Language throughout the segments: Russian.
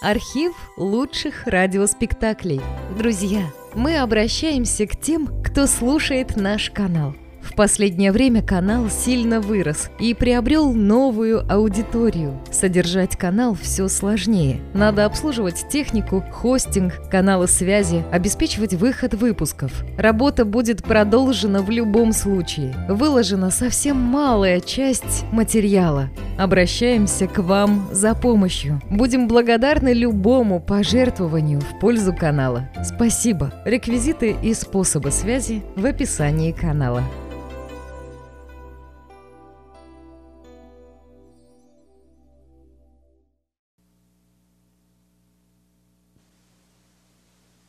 Архив лучших радиоспектаклей. Друзья, мы обращаемся к тем, кто слушает наш канал. В последнее время канал сильно вырос и приобрел новую аудиторию. Содержать канал все сложнее. Надо обслуживать технику, хостинг, каналы связи, обеспечивать выход выпусков. Работа будет продолжена в любом случае. Выложена совсем малая часть материала. Обращаемся к вам за помощью. Будем благодарны любому пожертвованию в пользу канала. Спасибо. Реквизиты и способы связи в описании канала.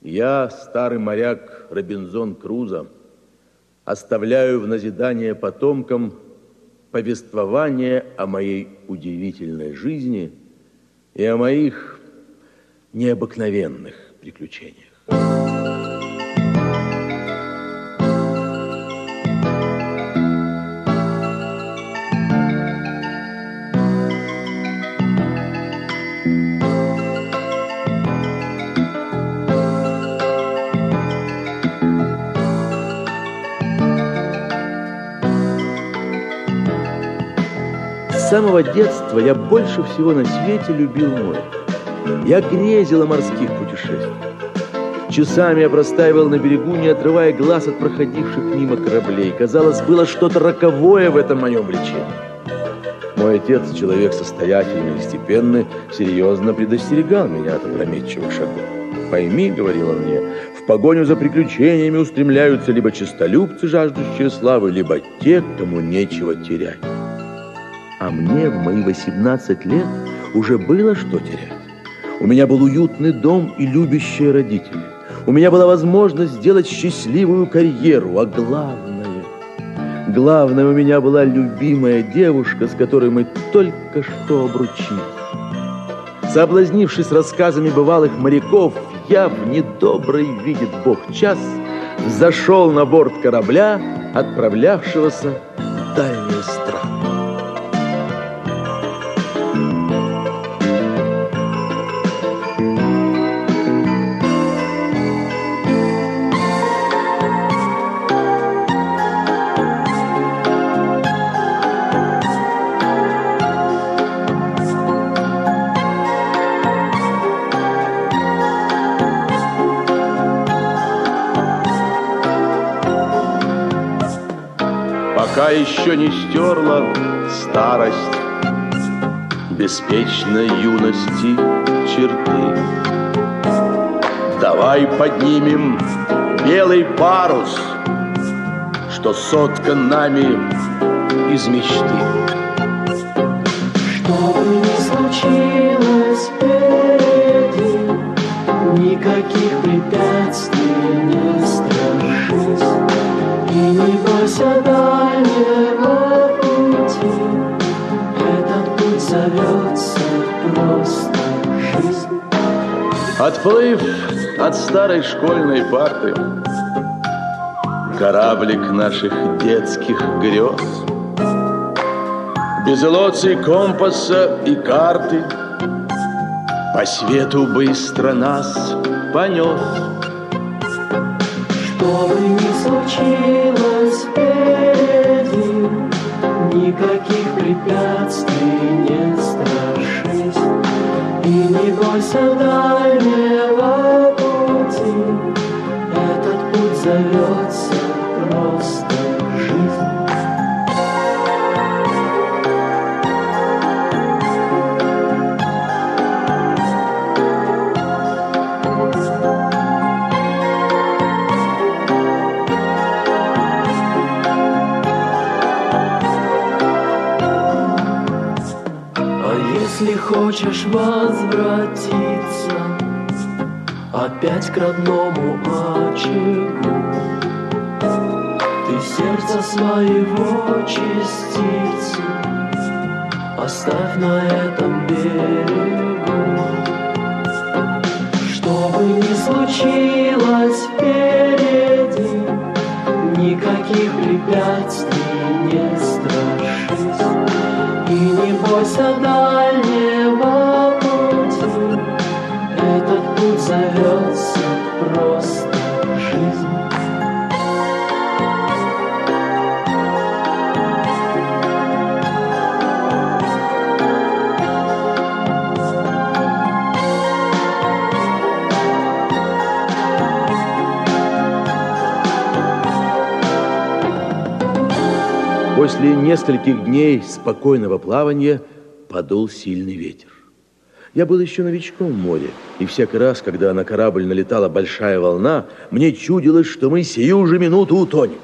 Я, старый моряк Робинзон Крузо, оставляю в назидание потомкам повествование о моей удивительной жизни и о моих необыкновенных приключениях. Самого детства я больше всего на свете любил море. Я грезил о морских путешествиях. Часами я простаивал на берегу, не отрывая глаз от проходивших мимо кораблей. Казалось, было что-то роковое в этом моем влечении. Мой отец, человек состоятельный и степенный, серьезно предостерегал меня от опрометчивых шагов. «Пойми, — говорил он мне, — в погоню за приключениями устремляются либо честолюбцы, жаждущие славы, либо те, кому нечего терять». А мне в мои 18 лет уже было что терять. У меня был уютный дом и любящие родители. У меня была возможность сделать счастливую карьеру, а главное, главное, у меня была любимая девушка, с которой мы только что обручились. Соблазнившись рассказами бывалых моряков, я в недобрый видит Бог час зашел на борт корабля, отправлявшегося в дальние страны. Еще не стерла старость Беспечной юности черты. Давай поднимем белый парус, Что соткан нами из мечты. Отплыв от старой школьной парты, Кораблик наших детских грез, Без лоций, компаса и карты По свету быстро нас понес. Что бы ни случилось впереди, Никаких препятствий не бойся дальнего хочешь возвратиться Опять к родному очагу. Ты сердце своего частицу Оставь на этом берегу. Что бы ни случилось впереди Никаких препятствий не страшись. И не бойся дальнего После нескольких дней спокойного плавания подул сильный ветер. Я был еще новичком в море, и всякий раз, когда на корабль налетала большая волна, мне чудилось, что мы сию же минуту утонем.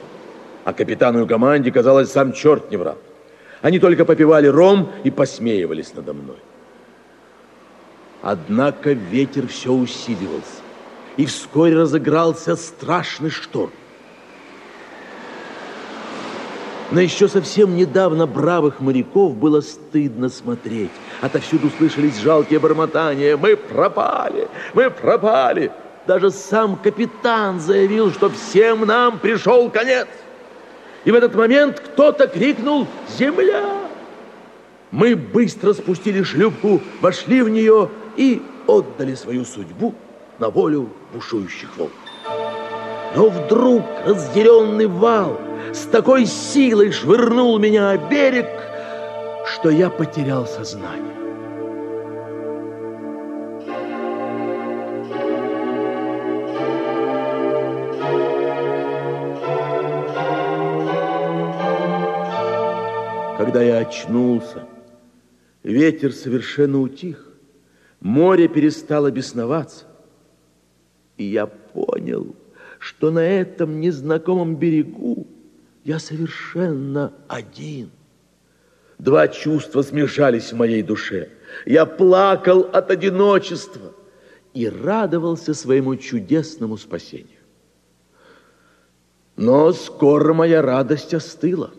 А капитану и команде, казалось, сам черт не врал. Они только попивали ром и посмеивались надо мной. Однако ветер все усиливался, и вскоре разыгрался страшный шторм. На еще совсем недавно бравых моряков было стыдно смотреть. Отовсюду слышались жалкие бормотания. «Мы пропали! Мы пропали!» Даже сам капитан заявил, что всем нам пришел конец. И в этот момент кто-то крикнул «Земля!». Мы быстро спустили шлюпку, вошли в нее и отдали свою судьбу на волю бушующих волн. Но вдруг разъяренный вал – с такой силой швырнул меня о берег, что я потерял сознание. Когда я очнулся, ветер совершенно утих, море перестало бесноваться, и я понял, что на этом незнакомом берегу я совершенно один. Два чувства смешались в моей душе. Я плакал от одиночества и радовался своему чудесному спасению. Но скоро моя радость остыла.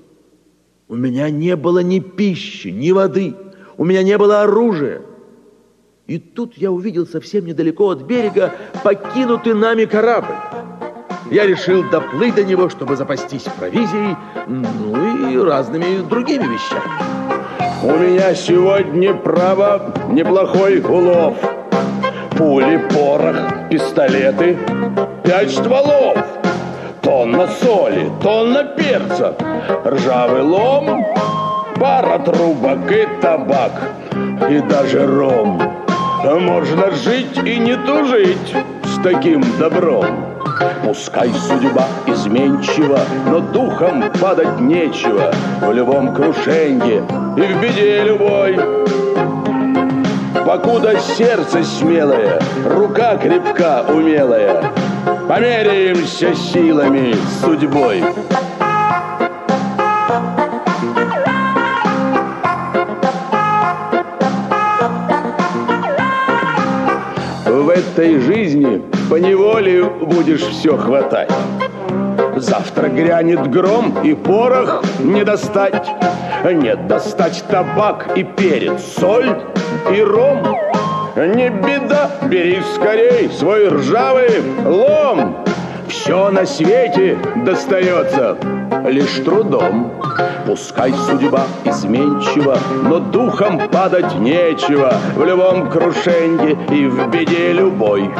У меня не было ни пищи, ни воды, у меня не было оружия. И тут я увидел совсем недалеко от берега покинутый нами корабль. Я решил доплыть до него, чтобы запастись провизией, ну и разными другими вещами. У меня сегодня, право, неплохой улов. Пули, порох, пистолеты, пять стволов. Тонна соли, тонна перца, ржавый лом, пара трубок и табак, и даже ром. Можно жить и не тужить с таким добром. Пускай судьба изменчива, но духом падать нечего В любом крушенье и в беде любой. Покуда сердце смелое, рука крепка, умелая, Померяемся силами с судьбой. В этой жизни по неволе будешь все хватать. Завтра грянет гром, и порох не достать. Нет, достать табак и перец, соль и ром. Не беда, бери скорей свой ржавый лом. Все на свете достается лишь трудом. Пускай судьба изменчива, но духом падать нечего В любом крушенье и в беде любой.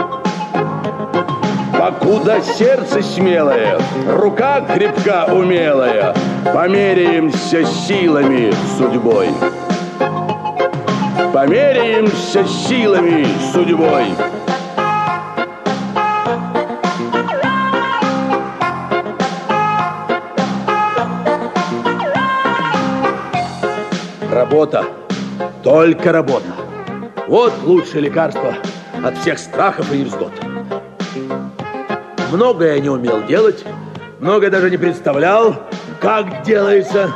Покуда сердце смелое, рука крепка умелая, Померяемся силами судьбой. Померяемся силами судьбой. Работа, только работа. Вот лучшее лекарство от всех страхов и невзгод. Многое я не умел делать, многое даже не представлял, как делается.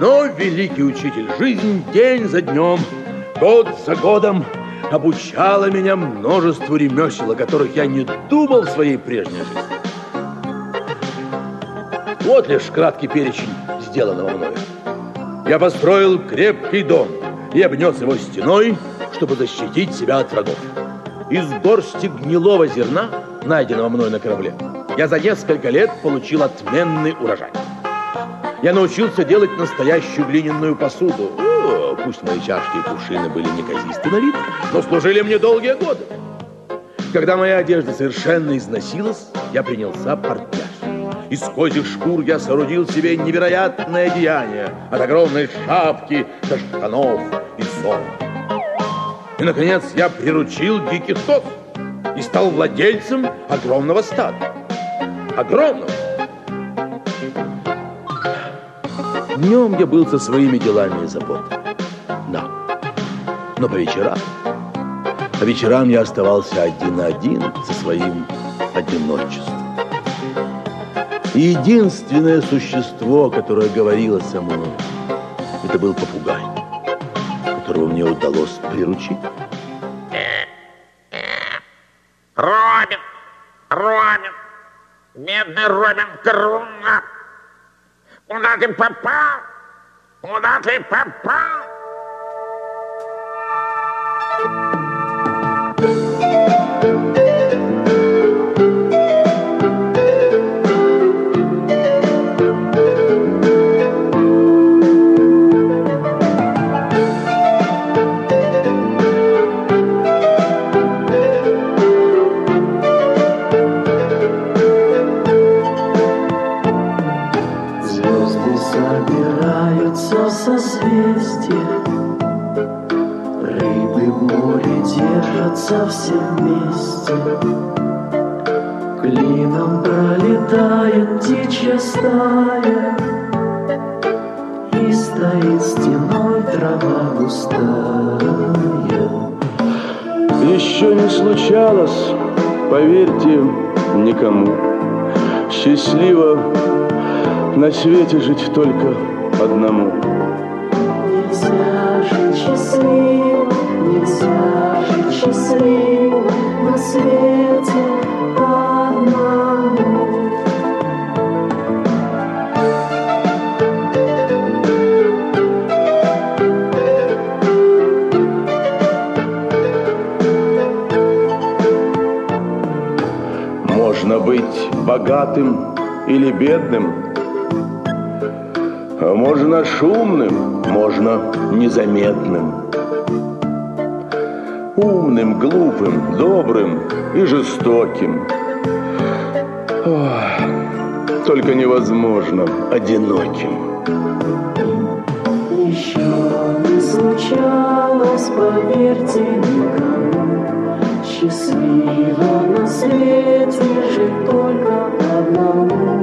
Но великий учитель жизнь день за днем, год за годом обучала меня множеству ремесел, о которых я не думал в своей прежней жизни. Вот лишь краткий перечень сделанного мною. Я построил крепкий дом и обнес его стеной, чтобы защитить себя от врагов. Из горсти гнилого зерна найденного мной на корабле, я за несколько лет получил отменный урожай. Я научился делать настоящую глиняную посуду. О, пусть мои чашки и кувшины были неказисты на вид, но служили мне долгие годы. Когда моя одежда совершенно износилась, я принялся портняж. Из козьих шкур я соорудил себе невероятное деяние от огромной шапки до штанов и сон. И, наконец, я приручил диких коз и стал владельцем огромного стада. Огромного. Днем я был со своими делами и заботами. Да. Но по вечерам, по вечерам я оставался один на один со своим одиночеством. И единственное существо, которое говорило со мной, это был попугай, которого мне удалось приручить. Бедный Робин Круна! Куда ты попал? Куда ты попал? Свете жить только одному. Нельзя жить счастливо, нельзя жить счастливо на свете одному. Можно быть богатым или бедным, можно шумным, можно незаметным. Умным, глупым, добрым и жестоким. Ох, только невозможно одиноким. Еще не случалось, поверьте никому, Счастливо на свете жить только одному.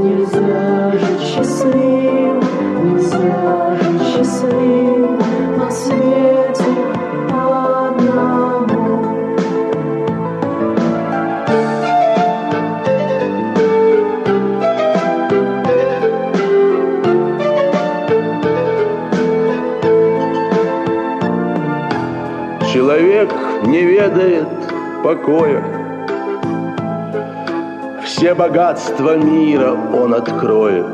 Нельзя жить счастливо, нельзя жить счастливо на свете одному. Человек не ведает покоя. Все богатства мира он откроет.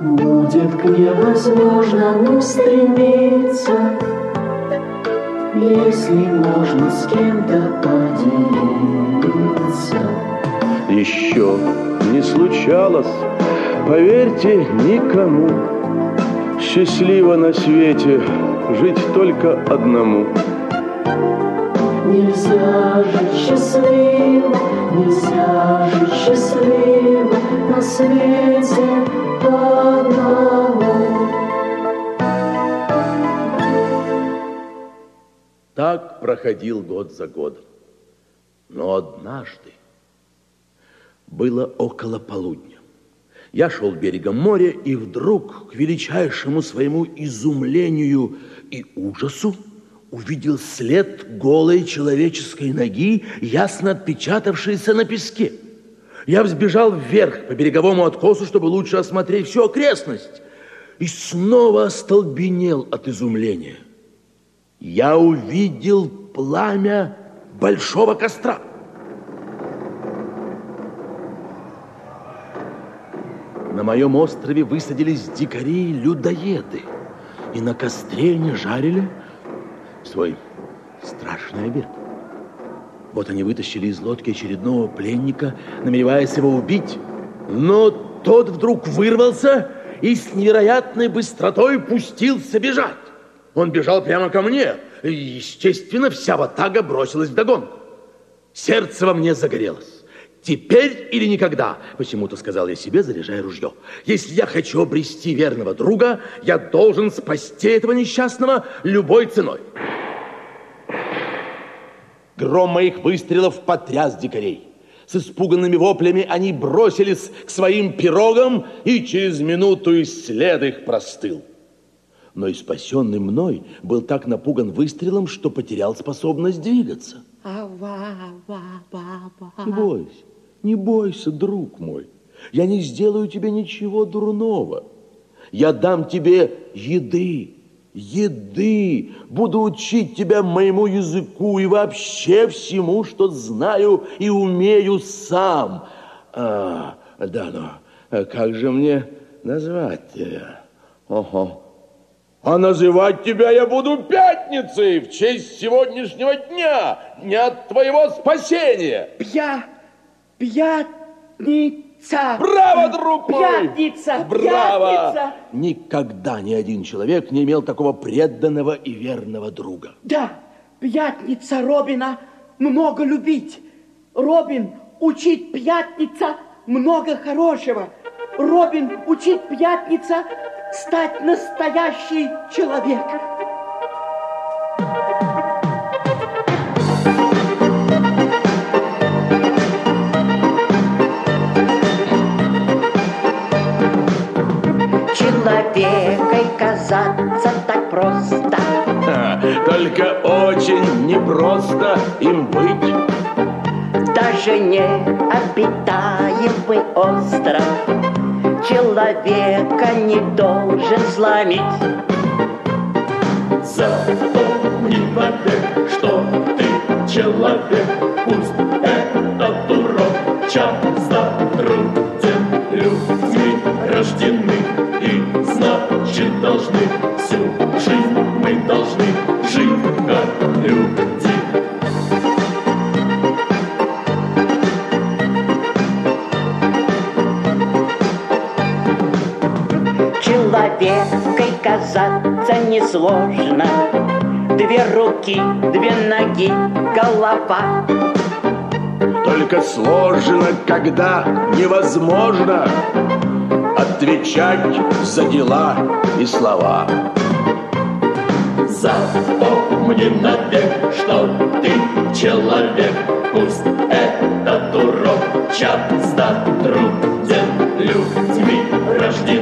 Будет к невозможному стремиться, Если можно с кем-то поделиться. Еще не случалось, поверьте, никому. Счастливо на свете жить только одному. Нельзя жить счастливо, нельзя жить счастливо на свете одному. Так проходил год за годом. Но однажды было около полудня. Я шел берегом моря и вдруг, к величайшему своему изумлению и ужасу, увидел след голой человеческой ноги, ясно отпечатавшийся на песке. Я взбежал вверх по береговому откосу, чтобы лучше осмотреть всю окрестность, и снова остолбенел от изумления. Я увидел пламя большого костра. На моем острове высадились дикари-людоеды, и на костре не жарили свой страшный обед. Вот они вытащили из лодки очередного пленника, намереваясь его убить. Но тот вдруг вырвался и с невероятной быстротой пустился бежать. Он бежал прямо ко мне. И, естественно, вся ватага бросилась вдогонку. Сердце во мне загорелось. Теперь или никогда, почему-то сказал я себе, заряжая ружье. Если я хочу обрести верного друга, я должен спасти этого несчастного любой ценой. Гром моих выстрелов потряс дикарей. С испуганными воплями они бросились к своим пирогам, и через минуту и след их простыл. Но и спасенный мной был так напуган выстрелом, что потерял способность двигаться. Не бойся, не бойся, друг мой. Я не сделаю тебе ничего дурного. Я дам тебе еды, еды, буду учить тебя моему языку и вообще всему, что знаю и умею сам. А, да, но как же мне назвать тебя? Ого. А называть тебя я буду пятницей в честь сегодняшнего дня, дня твоего спасения. Пья, пятница. Браво, друг мой! Пятница, Браво! пятница. Никогда ни один человек не имел такого преданного и верного друга. Да, пятница Робина много любить. Робин учит пятница много хорошего. Робин учит пятница стать настоящий человек. Человекой казаться так просто. Только очень непросто им быть. Даже не обитаемый остров Человека не должен сломить Запомни навек, что ты человек, пусть несложно. Две руки, две ноги, голова. Только сложно, когда невозможно отвечать за дела и слова. Запомни навек, что ты человек, пусть этот урок часто труден. Людьми рождены и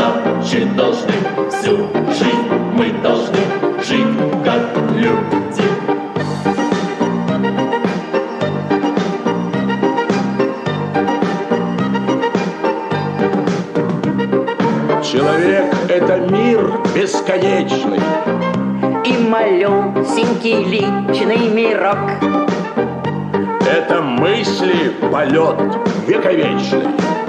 значит должны всю жизнь мы должны жить как люди. Человек – это мир бесконечный. И малюсенький личный мирок Это мысли полет вековечный.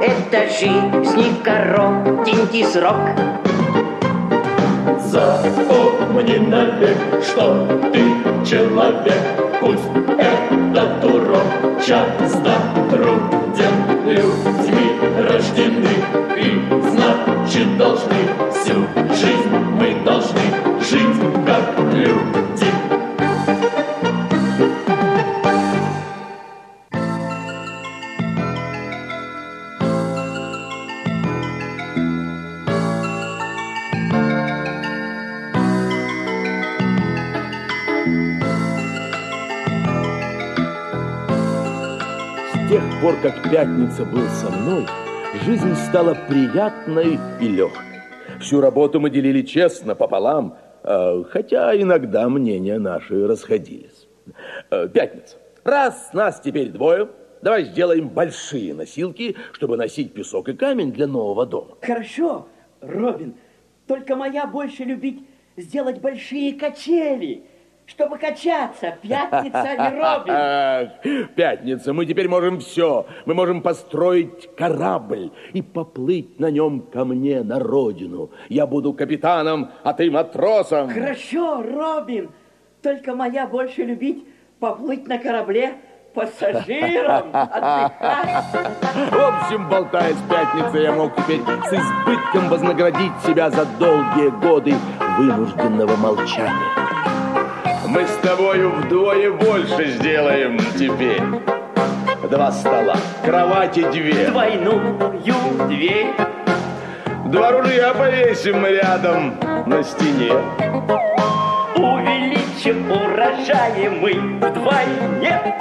Это жизни коротенький срок. Запомни навек, что ты человек, пусть этот урок часто труден. Людьми рождены и значит должны. Всю жизнь мы должны жить как Пятница был со мной, жизнь стала приятной и легкой. Всю работу мы делили честно, пополам, э, хотя иногда мнения наши расходились. Э, Пятница. Раз нас теперь двое, давай сделаем большие носилки, чтобы носить песок и камень для нового дома. Хорошо, Робин, только моя больше любить сделать большие качели, чтобы качаться. Пятница, не Робин. Пятница, мы теперь можем все. Мы можем построить корабль и поплыть на нем ко мне на родину. Я буду капитаном, а ты матросом. Хорошо, Робин, только моя больше любить поплыть на корабле пассажиром, отдыхать. В общем, болтая с пятницы, я мог теперь с избытком вознаградить себя за долгие годы вынужденного молчания. Мы с тобою вдвое больше сделаем теперь. Два стола, кровати две. Двойную дверь. Два ружья повесим рядом на стене. Увеличим урожаи мы вдвойне,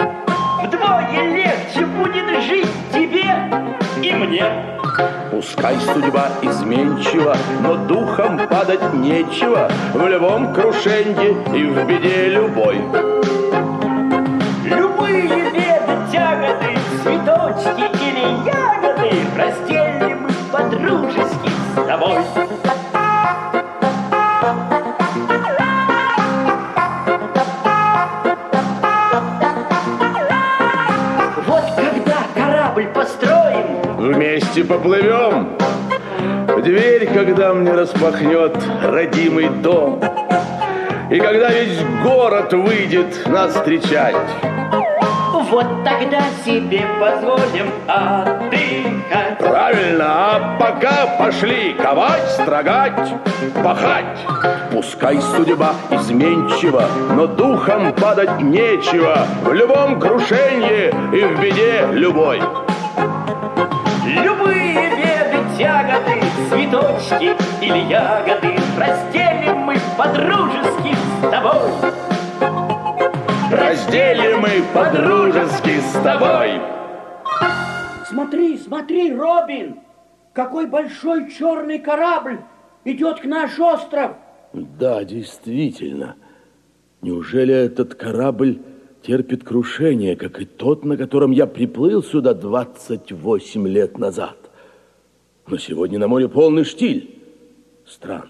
вдвое легче будет жить тебе и мне. Пускай судьба изменчива, но духом падать нечего В любом крушенье и в беде любой. Любые беды, тяготы, цветочки или ягоды Разделим мы по-дружески с тобой. Вместе поплывем. Дверь, когда мне распахнет родимый дом. И когда весь город выйдет нас встречать. вот тогда себе позволим отдыхать. Правильно, а пока пошли ковать, строгать, пахать. Пускай судьба изменчива, но духом падать нечего. В любом крушении и в беде любой. Любые беды, тяготы, цветочки или ягоды Разделим мы по-дружески с тобой. Разделим мы по-дружески с тобой. Смотри, смотри, Робин! Какой большой черный корабль идет к наш остров! Да, действительно. Неужели этот корабль терпит крушение, как и тот, на котором я приплыл сюда 28 лет назад? Но сегодня на море полный штиль. Странно.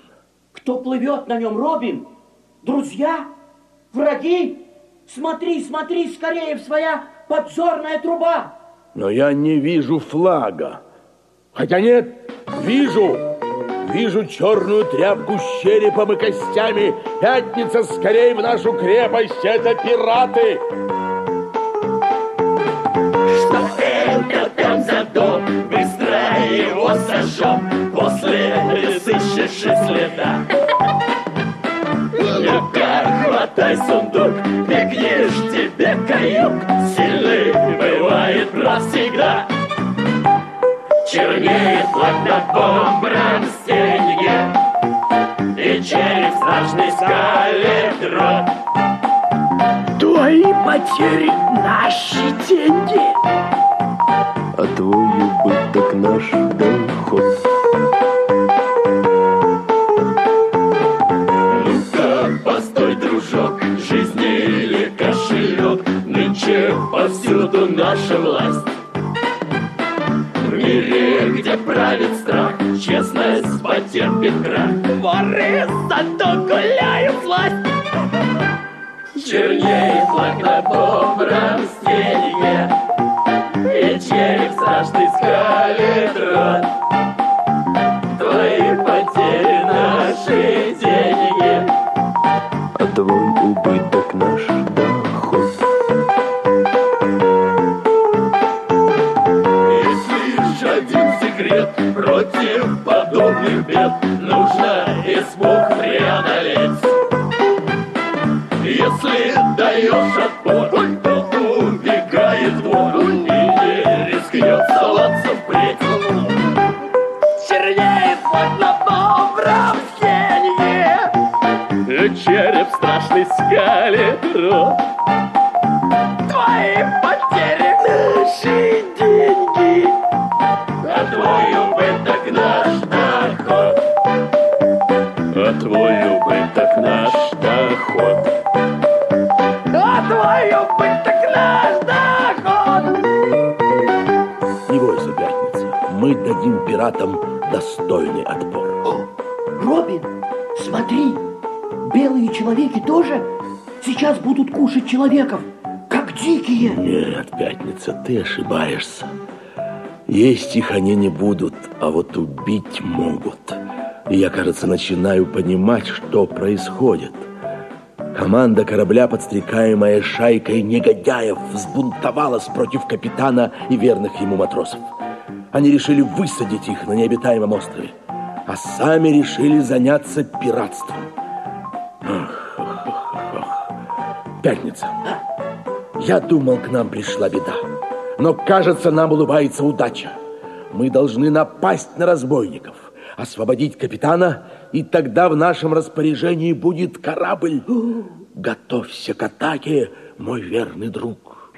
Кто плывет на нем, Робин? Друзья? Враги? Смотри, смотри скорее в своя подзорная труба! Но я не вижу флага. Хотя нет, вижу. Вижу черную тряпку с черепом и костями. Пятница скорее в нашу крепость. Это пираты. Что это там за дом? Быстро его сожжем После сыщешь и следа Люка, хватай сундук Бегнешь тебе каюк Сильный бывает навсегда Чернеет флаг над бомбром стенье И череп страшный скалит рот Твои потери наши деньги! А твой убыток наш доход. Ну-ка, постой, дружок, жизнь или кошелек, Нынче повсюду наша власть. В мире, где правит страх, честность потерпит крах. Воры зато гуляют власть. Чернеет флаг на добром стенье, И череп страшный скалит рот. Твои потери наши деньги. А твой убыток наш доход. Секрет против подобных бед Нужно испуг преодолеть. Если даешь отпор, то убегает вор И не рискнет соваться впредь Чернеет на добром стенье Череп страшный скалит рот Твои потери убыток наш доход А твой убыток наш доход А твой убыток наш доход Не бойся, пятница. Мы дадим пиратам достойный отпор. Робин, смотри, белые человеки тоже сейчас будут кушать человеков, как дикие. Нет, пятница, ты ошибаешься. Есть их они не будут, а вот убить могут. И я, кажется, начинаю понимать, что происходит. Команда корабля, подстрекаемая шайкой негодяев, взбунтовалась против капитана и верных ему матросов. Они решили высадить их на необитаемом острове, а сами решили заняться пиратством. Пятница. Я думал, к нам пришла беда. Но, кажется, нам улыбается удача. Мы должны напасть на разбойников, освободить капитана, и тогда в нашем распоряжении будет корабль. Готовься к атаке, мой верный друг.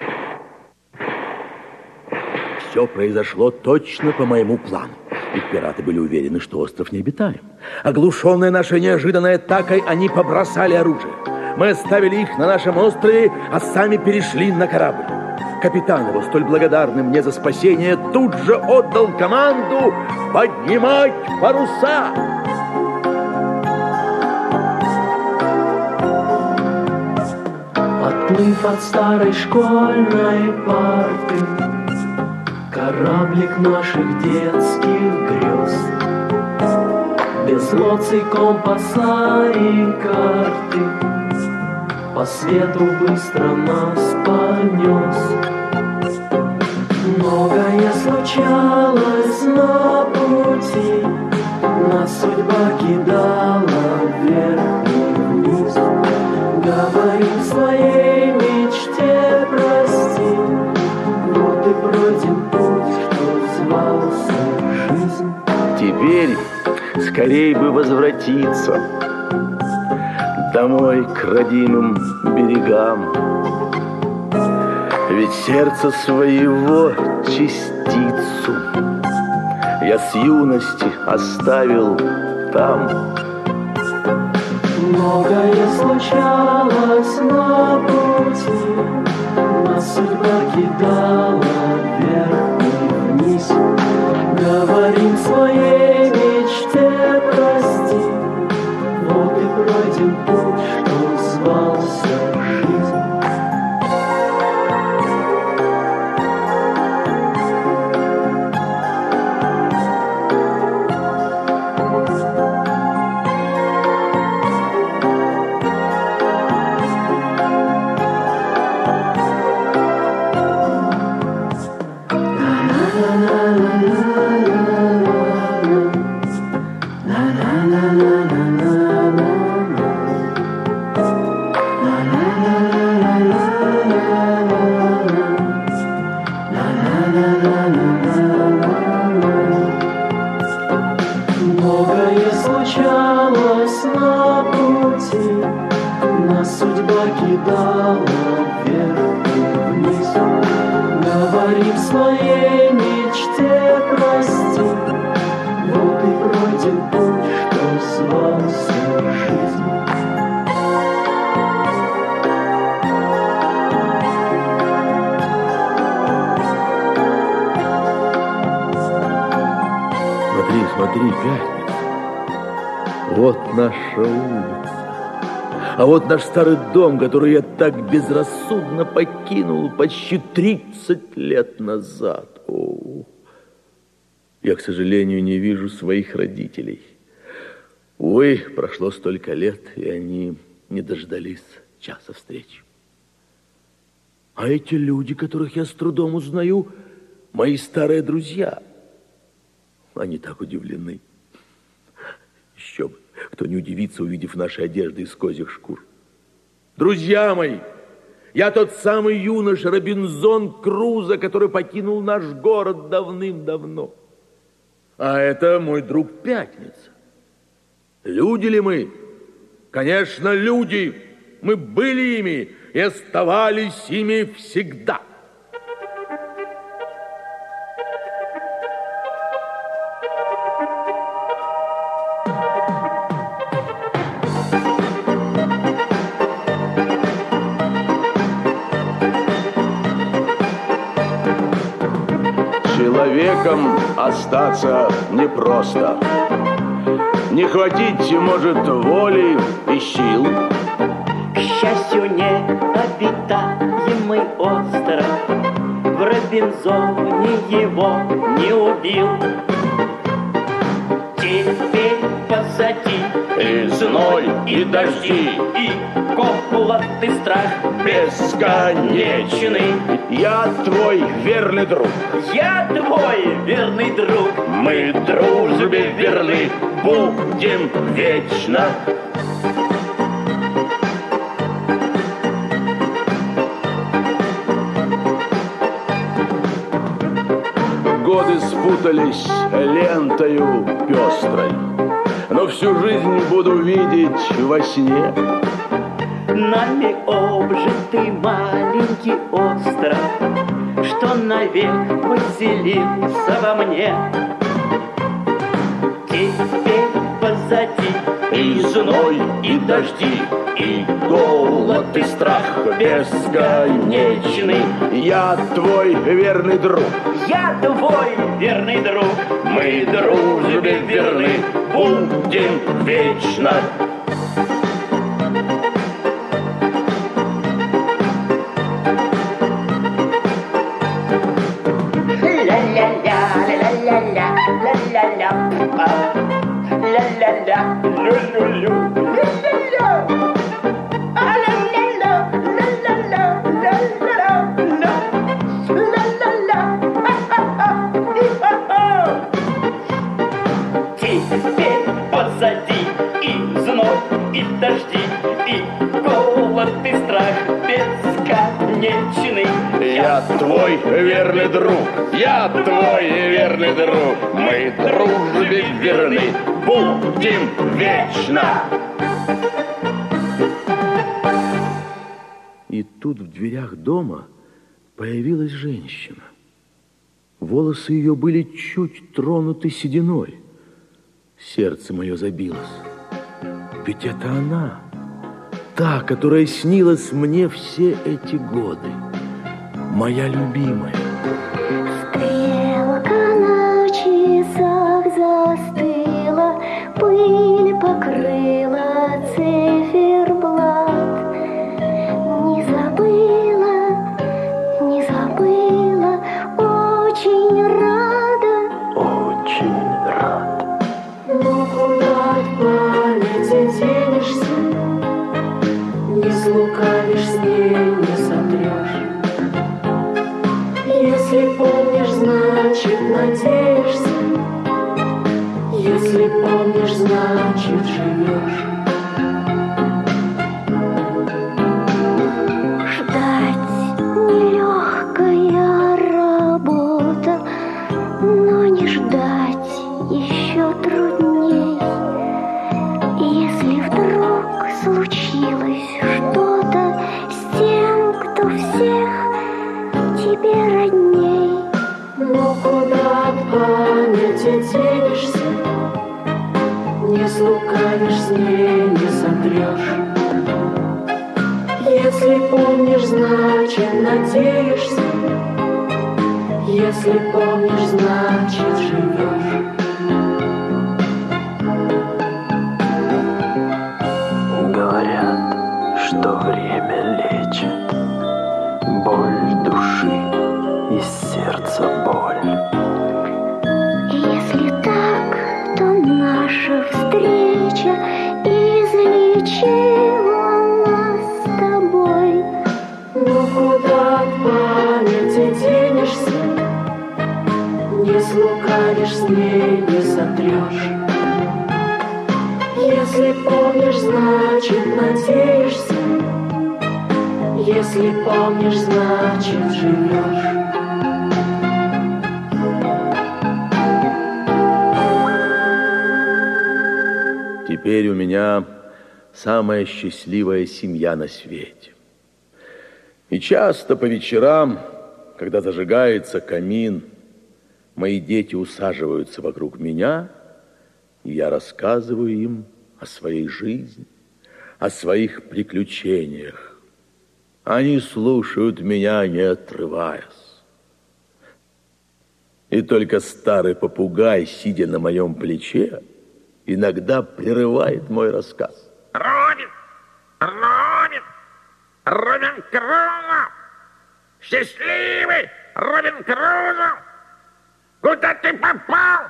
все произошло точно по моему плану. Ведь пираты были уверены, что остров необитаем. Оглушенные нашей неожиданной атакой, они побросали оружие. Мы оставили их на нашем острове, а сами перешли на корабль. Капитан его, столь благодарный мне за спасение, тут же отдал команду поднимать паруса. Отплыв от старой школьной парты, Кораблик наших детских грез. Без лоций, компаса и карты По свету быстро нас понес. Многое случалось на пути, Нас судьба кидала вверх и вниз. Говорим своей мечте прости, Вот и пройден путь, что звался жизнь. Теперь скорей бы возвратиться домой к родимым берегам. Ведь сердце своего частицу я с юности оставил там. Многое случалось на пути, Нас судьба кидала Пятница. Вот наша улица. А вот наш старый дом, который я так безрассудно покинул почти 30 лет назад. О, я, к сожалению, не вижу своих родителей. Увы, прошло столько лет, и они не дождались часа встречи. А эти люди, которых я с трудом узнаю, мои старые друзья. Они так удивлены. Еще бы, кто не удивится, увидев наши одежды из козьих шкур. Друзья мои, я тот самый юноша Робинзон Крузо, который покинул наш город давным-давно. А это мой друг Пятница. Люди ли мы? Конечно, люди. Мы были ими и оставались ими всегда. Человеком остаться непросто. Не хватить, может, воли и сил. К счастью, не обитаемый остров В Робинзоне его не убил Теперь позади И зной, и дожди, И копулатый страх бесконечный. Я твой верный друг. Я твой верный друг Мы дружбе верны, будем вечно. Годы спутались лентою пестрой, но всю жизнь буду видеть во сне. Нами обжитый маленький остров Что навек поселился во мне Теперь позади И зной, и дожди, и голод, и страх бесконечный. Я твой верный друг, Я твой верный друг мы дружбе верны, будем вечно. Я твой верный друг, я твой верный друг, мы дружбе верны, будем вечно. И тут в дверях дома появилась женщина. Волосы ее были чуть тронуты сединой. Сердце мое забилось. Ведь это она, та, которая снилась мне все эти годы. Моя любимая. Пыль покрыла циферблат. Не забыла, не забыла, очень рада. Очень рад. Но куда памяти денешься? Не слукавишь с ней, не сотрешь. Если помнишь, значит надеешься. Памяти денешься? Не слукавишь с ней, не сотрешь. Если помнишь, значит надеешься. Если помнишь, значит живешь. Говорят, что время лечит Если помнишь, значит надеешься. Если помнишь, значит живешь. Теперь у меня самая счастливая семья на свете. И часто по вечерам, когда зажигается камин, мои дети усаживаются вокруг меня, и я рассказываю им о своей жизни, о своих приключениях. Они слушают меня, не отрываясь. И только старый попугай, сидя на моем плече, иногда прерывает мой рассказ. Робин! Робин! Робин Крузо! Счастливый Робин Крузо! Куда ты попал?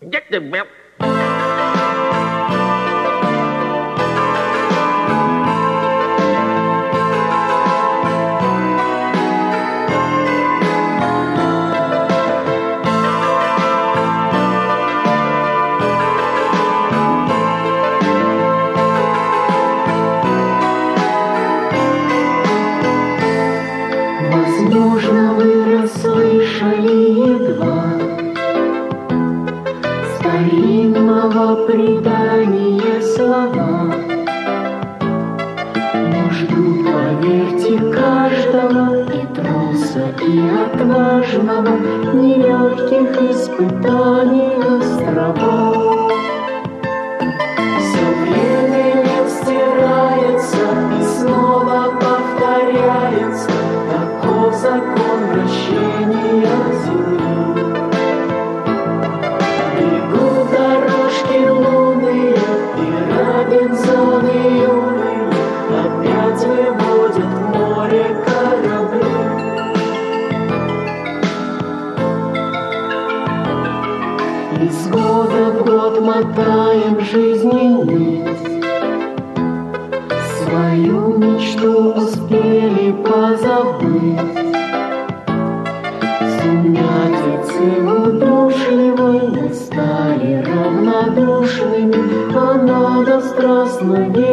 Где ты был? сердцу и отважного Нелегких испытаний острова Muslim. Yeah.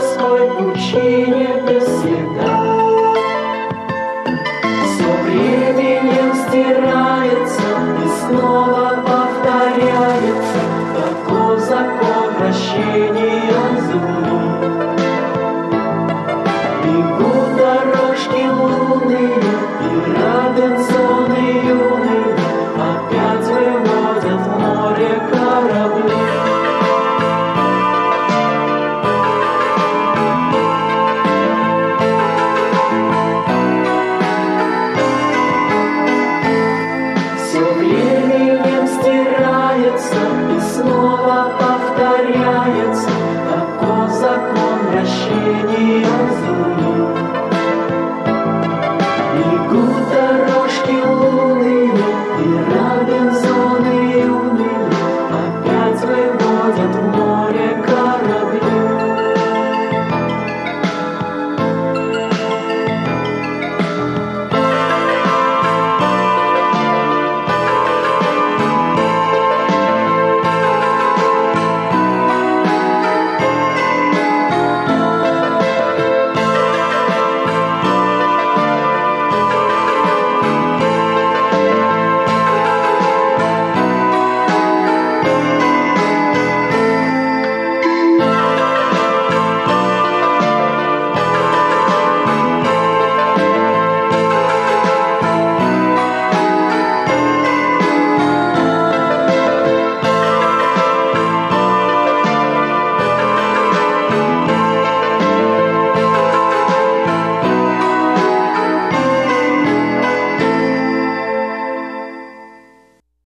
soy un chico.